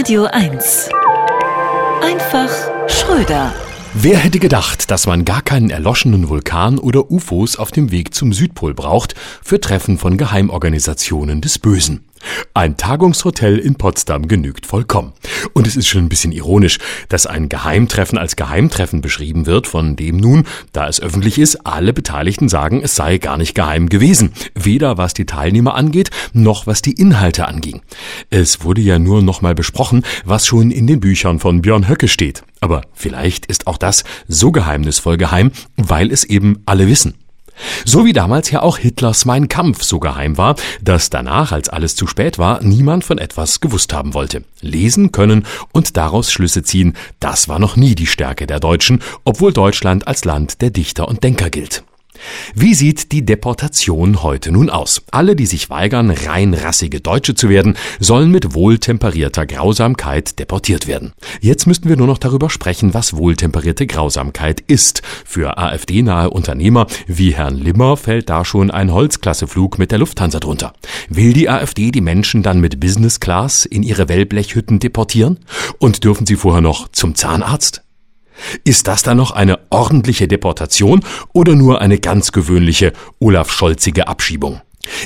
Radio 1. Einfach Schröder. Wer hätte gedacht, dass man gar keinen erloschenen Vulkan oder UFOs auf dem Weg zum Südpol braucht für Treffen von Geheimorganisationen des Bösen? Ein Tagungshotel in Potsdam genügt vollkommen. Und es ist schon ein bisschen ironisch, dass ein Geheimtreffen als Geheimtreffen beschrieben wird, von dem nun, da es öffentlich ist, alle Beteiligten sagen, es sei gar nicht geheim gewesen. Weder was die Teilnehmer angeht, noch was die Inhalte anging. Es wurde ja nur nochmal besprochen, was schon in den Büchern von Björn Höcke steht. Aber vielleicht ist auch das so geheimnisvoll geheim, weil es eben alle wissen. So wie damals ja auch Hitlers Mein Kampf so geheim war, dass danach, als alles zu spät war, niemand von etwas gewusst haben wollte. Lesen können und daraus Schlüsse ziehen, das war noch nie die Stärke der Deutschen, obwohl Deutschland als Land der Dichter und Denker gilt. Wie sieht die Deportation heute nun aus? Alle, die sich weigern, rein rassige Deutsche zu werden, sollen mit wohltemperierter Grausamkeit deportiert werden. Jetzt müssten wir nur noch darüber sprechen, was wohltemperierte Grausamkeit ist. Für AfD-nahe Unternehmer wie Herrn Limmer fällt da schon ein Holzklasseflug mit der Lufthansa drunter. Will die AfD die Menschen dann mit Business Class in ihre Wellblechhütten deportieren? Und dürfen sie vorher noch zum Zahnarzt? Ist das dann noch eine ordentliche Deportation oder nur eine ganz gewöhnliche Olaf Scholzige Abschiebung?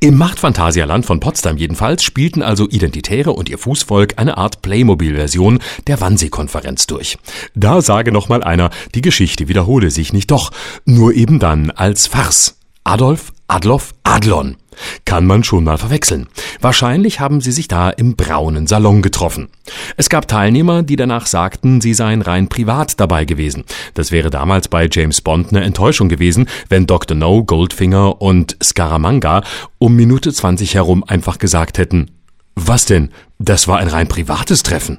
Im Machtphantasialand von Potsdam jedenfalls spielten also Identitäre und ihr Fußvolk eine Art Playmobil-Version der Wannsee-Konferenz durch. Da sage noch mal einer, die Geschichte wiederhole sich nicht doch, nur eben dann als Farce. Adolf Adloff Adlon. Kann man schon mal verwechseln. Wahrscheinlich haben sie sich da im braunen Salon getroffen. Es gab Teilnehmer, die danach sagten, sie seien rein privat dabei gewesen. Das wäre damals bei James Bond eine Enttäuschung gewesen, wenn Dr. No, Goldfinger und Scaramanga um Minute 20 herum einfach gesagt hätten, was denn? Das war ein rein privates Treffen.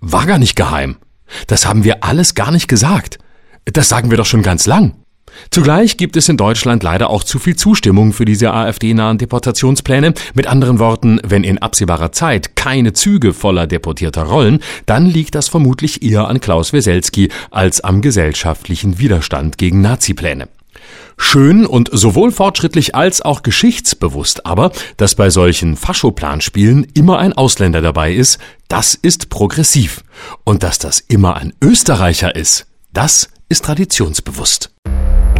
War gar nicht geheim. Das haben wir alles gar nicht gesagt. Das sagen wir doch schon ganz lang. Zugleich gibt es in Deutschland leider auch zu viel Zustimmung für diese AfD-nahen Deportationspläne. Mit anderen Worten, wenn in absehbarer Zeit keine Züge voller Deportierter rollen, dann liegt das vermutlich eher an Klaus Weselski als am gesellschaftlichen Widerstand gegen Nazipläne. Schön und sowohl fortschrittlich als auch geschichtsbewusst aber, dass bei solchen Faschoplanspielen immer ein Ausländer dabei ist, das ist progressiv. Und dass das immer ein Österreicher ist, das ist traditionsbewusst.